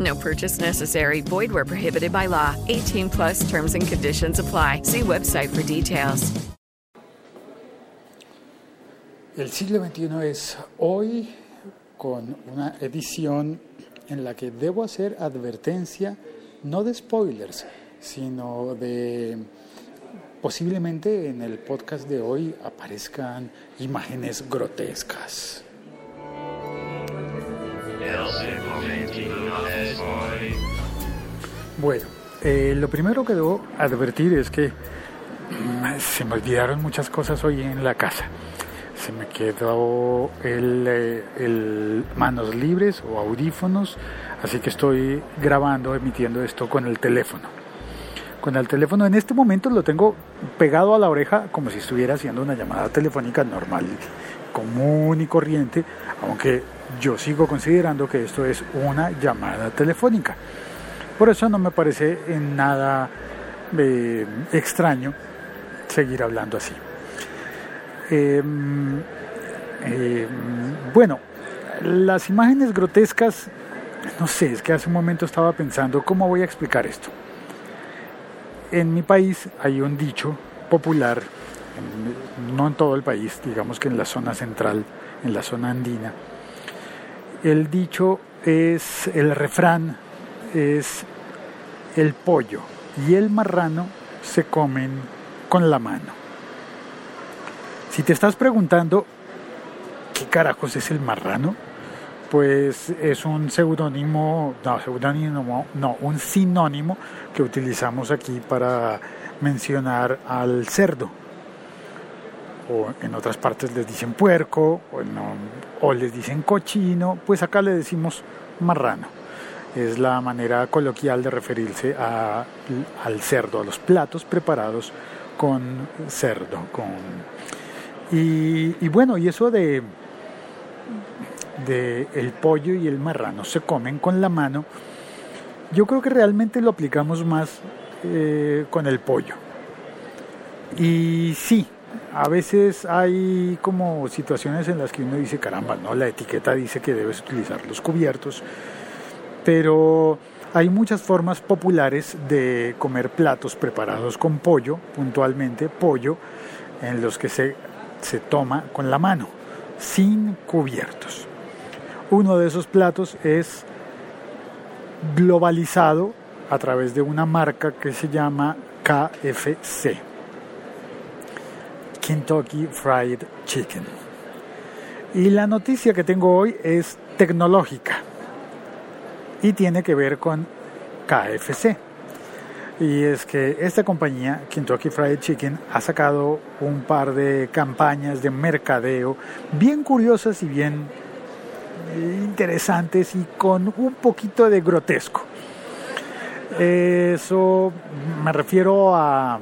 No purchase necessary. Void where prohibited by law. 18 plus terms and conditions apply. See website for details. El siglo XXI es hoy con una edición en la que debo hacer advertencia no de spoilers, sino de posiblemente en el podcast de hoy aparezcan imágenes grotescas. Bueno, eh, lo primero que debo advertir es que mm, se me olvidaron muchas cosas hoy en la casa. Se me quedó el, eh, el manos libres o audífonos, así que estoy grabando, emitiendo esto con el teléfono. Con el teléfono en este momento lo tengo pegado a la oreja como si estuviera haciendo una llamada telefónica normal, común y corriente, aunque yo sigo considerando que esto es una llamada telefónica. Por eso no me parece en nada eh, extraño seguir hablando así. Em, em, bueno, las imágenes grotescas, no sé, es que hace un momento estaba pensando cómo voy a explicar esto. En mi país hay un dicho popular, no en todo el país, digamos que en la zona central, en la zona andina. El dicho es, el refrán es el pollo y el marrano se comen con la mano. Si te estás preguntando qué carajos es el marrano, pues es un seudónimo, no, seudónimo, no, un sinónimo que utilizamos aquí para mencionar al cerdo. O en otras partes les dicen puerco, o, les dicen cochino, pues acá le decimos marrano es la manera coloquial de referirse a, al cerdo, a los platos preparados con cerdo. Con... Y, bueno, y eso de, de el pollo y el marrano se comen con la mano, yo creo que realmente lo aplicamos más eh, con el pollo. Y sí, a veces hay como situaciones en las que uno dice, caramba, no, la etiqueta dice que debes utilizar los cubiertos pero hay muchas formas populares de comer platos preparados con pollo, puntualmente pollo, en los que se, se toma con la mano, sin cubiertos. Uno de esos platos es globalizado a través de una marca que se llama KFC, Kentucky Fried Chicken. Y la noticia que tengo hoy es tecnológica y tiene que ver con KFC. Y es que esta compañía, Kentucky Fried Chicken, ha sacado un par de campañas de mercadeo bien curiosas y bien interesantes y con un poquito de grotesco. Eso me refiero a,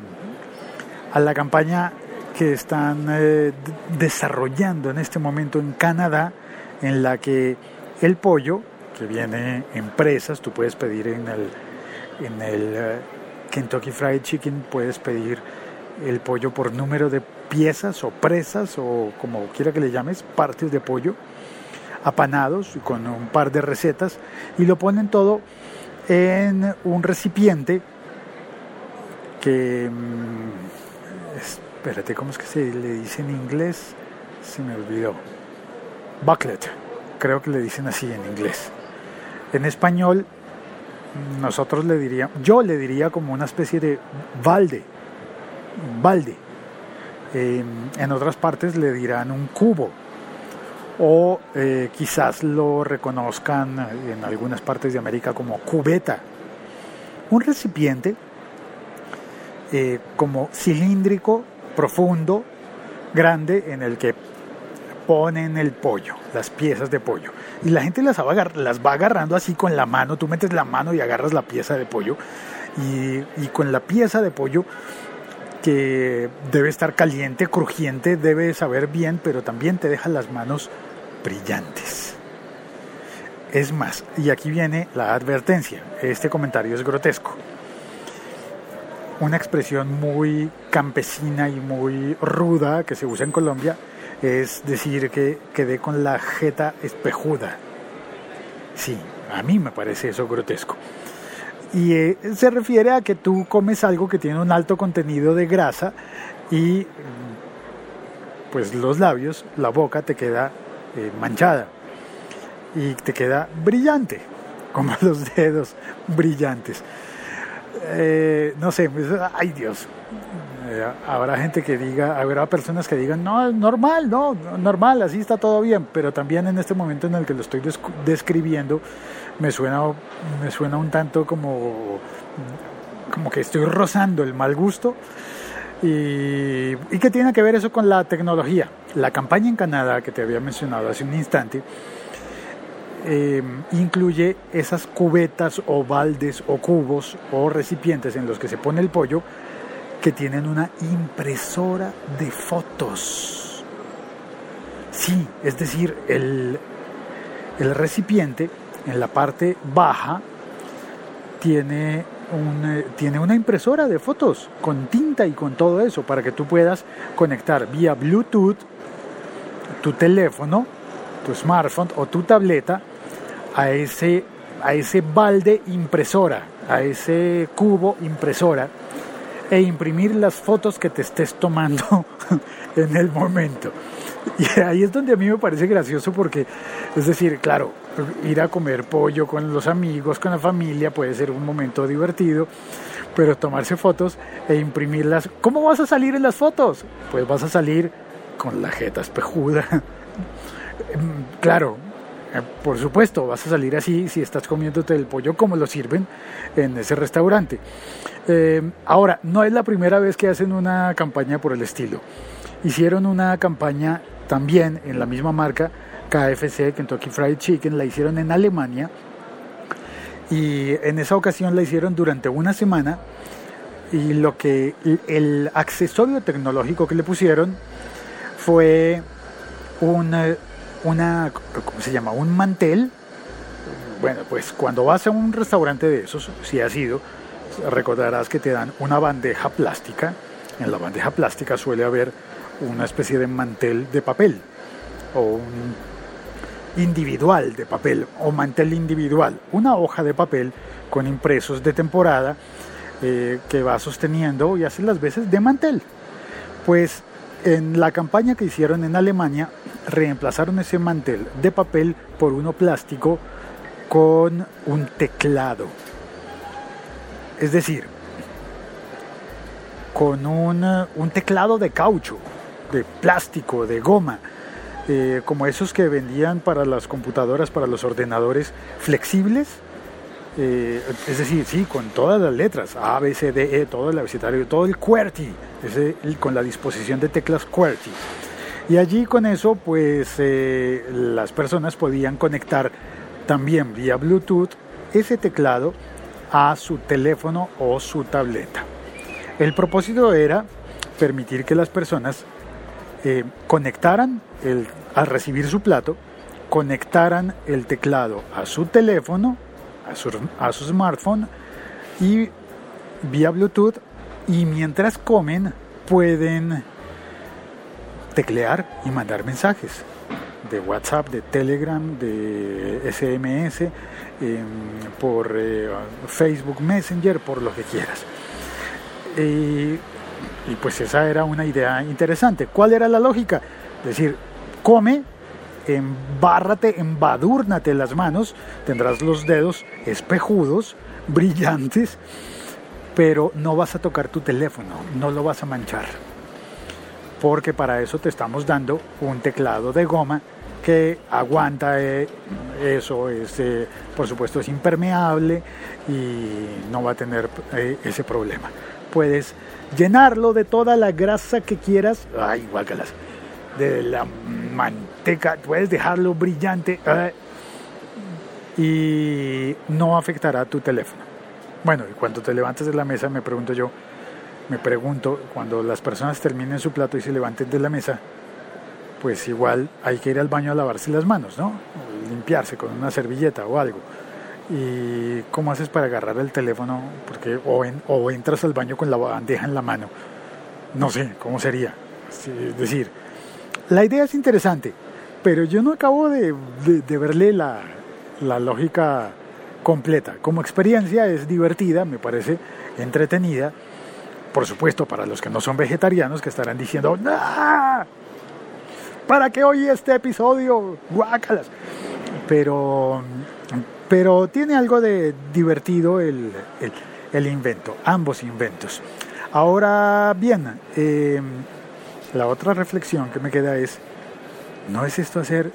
a la campaña que están eh, desarrollando en este momento en Canadá, en la que el pollo que viene en presas, tú puedes pedir en el, en el eh, Kentucky Fried Chicken, puedes pedir el pollo por número de piezas o presas o como quiera que le llames, partes de pollo apanados con un par de recetas y lo ponen todo en un recipiente que mm, espérate cómo es que se le dice en inglés se me olvidó. Bucklet. Creo que le dicen así en inglés. En español, nosotros le diríamos, yo le diría como una especie de balde, balde. eh, en otras partes le dirán un cubo. O eh, quizás lo reconozcan en algunas partes de América como cubeta. Un recipiente eh, como cilíndrico, profundo, grande, en el que ponen el pollo, las piezas de pollo. Y la gente las va, las va agarrando así con la mano, tú metes la mano y agarras la pieza de pollo. Y, y con la pieza de pollo que debe estar caliente, crujiente, debe saber bien, pero también te deja las manos brillantes. Es más, y aquí viene la advertencia, este comentario es grotesco. Una expresión muy campesina y muy ruda que se usa en Colombia es decir que quedé con la jeta espejuda. Sí, a mí me parece eso grotesco. Y eh, se refiere a que tú comes algo que tiene un alto contenido de grasa y pues los labios, la boca te queda eh, manchada y te queda brillante, como los dedos brillantes. Eh, no sé, pues, ay Dios, eh, habrá gente que diga, habrá personas que digan, no, es normal, no, normal, así está todo bien, pero también en este momento en el que lo estoy describiendo, me suena, me suena un tanto como, como que estoy rozando el mal gusto. Y, y qué tiene que ver eso con la tecnología. La campaña en Canadá que te había mencionado hace un instante eh, incluye esas cubetas o baldes o cubos o recipientes en los que se pone el pollo que tienen una impresora de fotos. Sí, es decir, el, el recipiente en la parte baja tiene, un, tiene una impresora de fotos con tinta y con todo eso para que tú puedas conectar vía Bluetooth tu teléfono, tu smartphone o tu tableta a ese, a ese balde impresora, a ese cubo impresora e imprimir las fotos que te estés tomando en el momento. Y ahí es donde a mí me parece gracioso porque, es decir, claro, ir a comer pollo con los amigos, con la familia, puede ser un momento divertido, pero tomarse fotos e imprimirlas, ¿cómo vas a salir en las fotos? Pues vas a salir con la jeta espejuda. claro, por supuesto, vas a salir así si estás comiéndote el pollo como lo sirven en ese restaurante. Eh, ahora, no es la primera vez que hacen una campaña por el estilo. Hicieron una campaña también en la misma marca, KFC, Kentucky Fried Chicken, la hicieron en Alemania y en esa ocasión la hicieron durante una semana y lo que el accesorio tecnológico que le pusieron fue un una, ¿cómo se llama? Un mantel. Bueno, pues cuando vas a un restaurante de esos, si has ido, recordarás que te dan una bandeja plástica. En la bandeja plástica suele haber una especie de mantel de papel o un individual de papel o mantel individual, una hoja de papel con impresos de temporada eh, que va sosteniendo y hace las veces de mantel. Pues en la campaña que hicieron en Alemania, reemplazaron ese mantel de papel por uno plástico con un teclado. Es decir, con un, teclado de caucho, de plástico, de goma, eh, como esos que vendían para las computadoras, para los ordenadores flexibles. Eh, es decir, sí, con todas las letras, A, B, C, D, E, todo el abecedario, todo el QWERTY, con la disposición de teclas QWERTY. Y allí con eso, pues eh, las personas podían conectar también vía Bluetooth ese teclado a su teléfono o su tableta. El propósito era permitir que las personas eh, conectaran al recibir su plato, conectaran el teclado a su teléfono, a su, smartphone y vía Bluetooth y mientras comen pueden teclear y mandar mensajes de WhatsApp, de Telegram, de SMS, em, por eh, Facebook Messenger, por lo que quieras. y pues esa era una idea interesante. ¿Cuál era la lógica? Es decir, come, embárrate, embadúrnate las manos, tendrás los dedos espejudos, brillantes, pero no vas a tocar tu teléfono, no lo vas a manchar porque para eso te estamos dando un teclado de goma que aguanta eh, eso, es, eh, por supuesto es impermeable y no va a tener eh, ese problema. Puedes llenarlo de toda la grasa que quieras, ay, guácalas, de la manteca, puedes dejarlo brillante y no afectará tu teléfono. Bueno, y cuando te levantes de la mesa me pregunto yo, me pregunto, cuando las personas terminen su plato y se levanten de la mesa, pues igual hay que ir al baño a lavarse las manos, ¿no? limpiarse con una servilleta o algo. ¿Y cómo haces para agarrar el teléfono? Porque o, o entras al baño con la bandeja en la mano. No sé, ¿cómo sería? Es decir, la idea es interesante, pero yo no acabo de, verle la, lógica completa. Como experiencia es divertida, me parece entretenida. Por supuesto, para los que no son vegetarianos que estarán diciendo, ¡Ah! ¿para qué hoy este episodio? Guácalas. Pero, pero tiene algo de divertido el, invento, ambos inventos. Ahora bien, em, la otra reflexión que me queda es, ¿no es esto hacer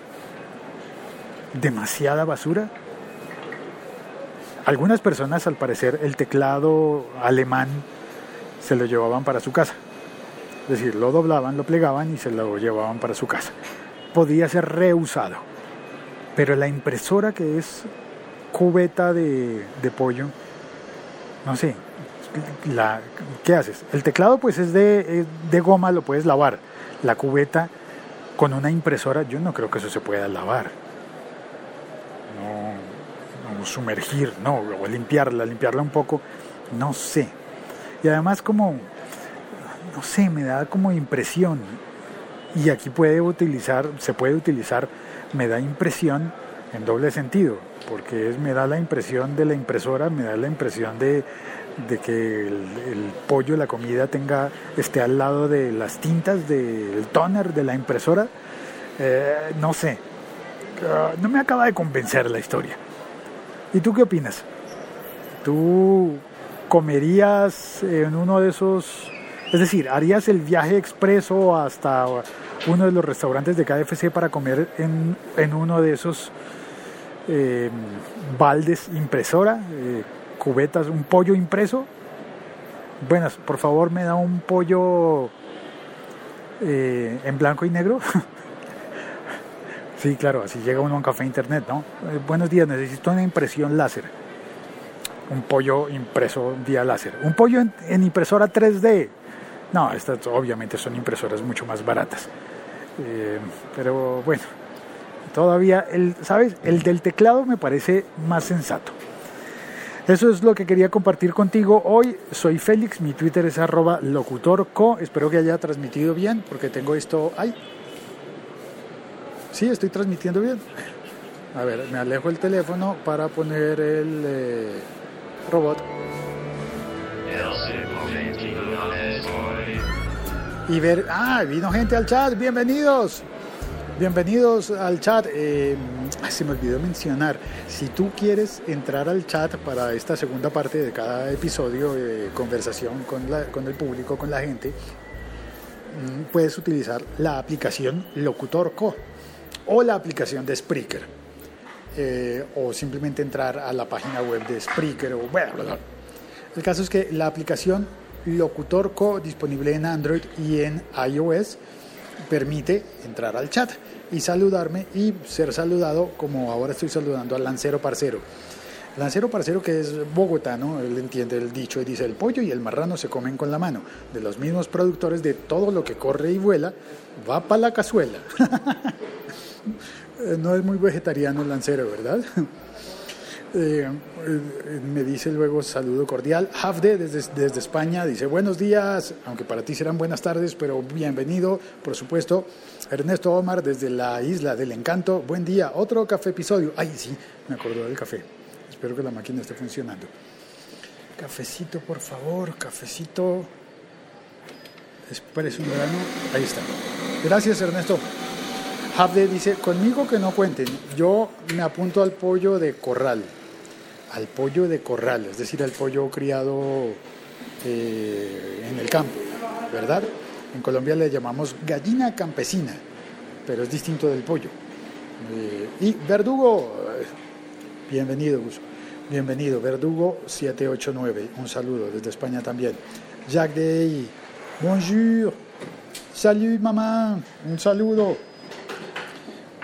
demasiada basura? Algunas personas, al parecer, el teclado alemán se lo llevaban para su casa. Es decir, lo doblaban, lo plegaban y se lo llevaban para su casa. Podía ser reusado. Pero la impresora que es cubeta de, pollo, no sé, ¿qué haces? El teclado pues es de, de goma, lo puedes lavar. La cubeta con una impresora, yo no creo que eso se pueda lavar. No, no sumergir, no, o limpiarla, limpiarla un poco, no sé. Y además como no sé, me da como impresión. Y aquí puede utilizar, se puede utilizar, me da impresión en doble sentido, porque me da la impresión de la impresora, me da la impresión de, que el, pollo, la comida tenga, esté al lado de las tintas del toner de la impresora. Eh, no sé, ah, no me acaba de convencer la historia. ¿Y tú qué opinas? ¿Tú comerías en uno de esos es decir, ¿harías el viaje expreso hasta uno de los restaurantes de KFC para comer en, uno de esos eh, baldes impresora, eh, cubetas, un pollo impreso? Buenas, por favor me da un pollo eh, en blanco y negro. sí, claro, así llega uno a un café internet, ¿no? buenos días, necesito una impresión láser. Un pollo impreso vía láser. Un pollo en impresora 3D no, estas obviamente son impresoras mucho más baratas. Eh, pero bueno, todavía, el, ¿sabes? El del teclado me parece más sensato. Eso es lo que quería compartir contigo hoy. Soy Félix, mi Twitter es arroba locutorco. Espero que haya transmitido bien porque tengo esto... ¡Ay! Sí, estoy transmitiendo bien. A ver, me alejo el teléfono para poner el eh, robot y ver, ah, vino gente al chat, bienvenidos. Bienvenidos al chat. Eh, se me olvidó mencionar, si tú quieres entrar al chat para esta segunda parte de cada episodio de conversación con, con el público, con la gente, mm, puedes utilizar la aplicación Locutor Co o la aplicación de Spreaker. Eh, o simplemente entrar a la página web de Spreaker o bueno, el caso es que la aplicación Locutor Co disponible en Android y en iOS permite entrar al chat y saludarme y ser saludado como ahora estoy saludando al Lancero Parcero. Lancero Parcero que es bogotano, él entiende el dicho y dice el pollo y el marrano se comen con la mano. De los mismos productores de todo lo que corre y vuela, va para la cazuela. no es muy vegetariano el Lancero, ¿verdad? Eh, eh, me dice luego saludo cordial. Hafde desde, desde España dice buenos días, aunque para ti serán buenas tardes, pero bienvenido, por supuesto. Ernesto Omar desde la isla del encanto, buen día, otro café episodio. Ay, sí, me acordó del café. Espero que la máquina esté funcionando. Cafecito, por favor, cafecito. Expreso un grano. Ahí está. Gracias, Ernesto. Hafde dice, conmigo que no cuenten, yo me apunto al pollo de corral al pollo de corral, es decir, al pollo criado eh, en el campo, ¿verdad? En Colombia le llamamos gallina campesina, pero es distinto del pollo. Eh, y Verdugo, bienvenido. Bienvenido, Verdugo 789. Un saludo desde España también. Jacques Day, bonjour. Salut, mamá. Un saludo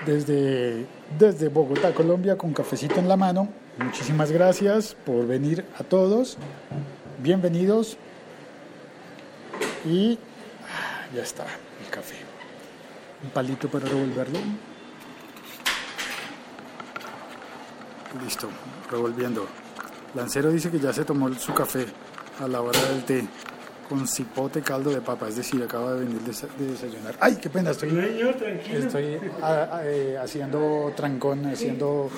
desde, desde Bogotá, Colombia, con cafecito en la mano. Muchísimas gracias por venir a todos. Bienvenidos. Y ah, ya está el café. Un palito para revolverlo. Listo, revolviendo. Lancero dice que ya se tomó su café a la hora del té con cipote caldo de papa, es decir, acaba de venir de desayunar. ¡Ay, qué pena! Estoy, estoy eh, haciendo trancón, haciendo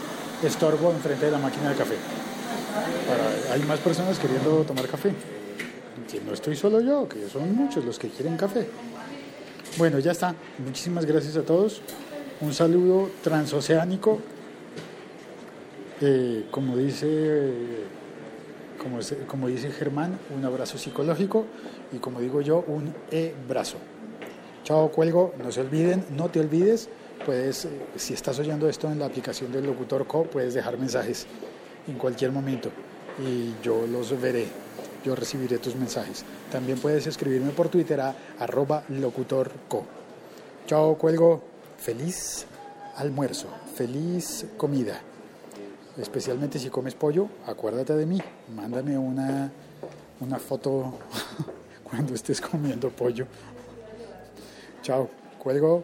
estorbo enfrente de la máquina de café. hay más personas queriendo tomar café. Que no estoy solo yo, que son muchos los que quieren café. Bueno, ya está. Muchísimas gracias a todos. Un saludo transoceánico. Eh, como dice como, como dice Germán, un abrazo psicológico y como digo yo, un e-brazo. Chao, cuelgo, no se olviden, no te olvides, puedes, eh, si estás oyendo esto en la aplicación del Locutor Co, puedes dejar mensajes en cualquier momento y yo los veré, yo recibiré tus mensajes. También puedes escribirme por Twitter a arroba locutorco. Chao, cuelgo, feliz almuerzo, feliz comida especialmente si comes pollo, acuérdate de mí, mándame una, una foto cuando estés comiendo pollo. Chao, cuelgo.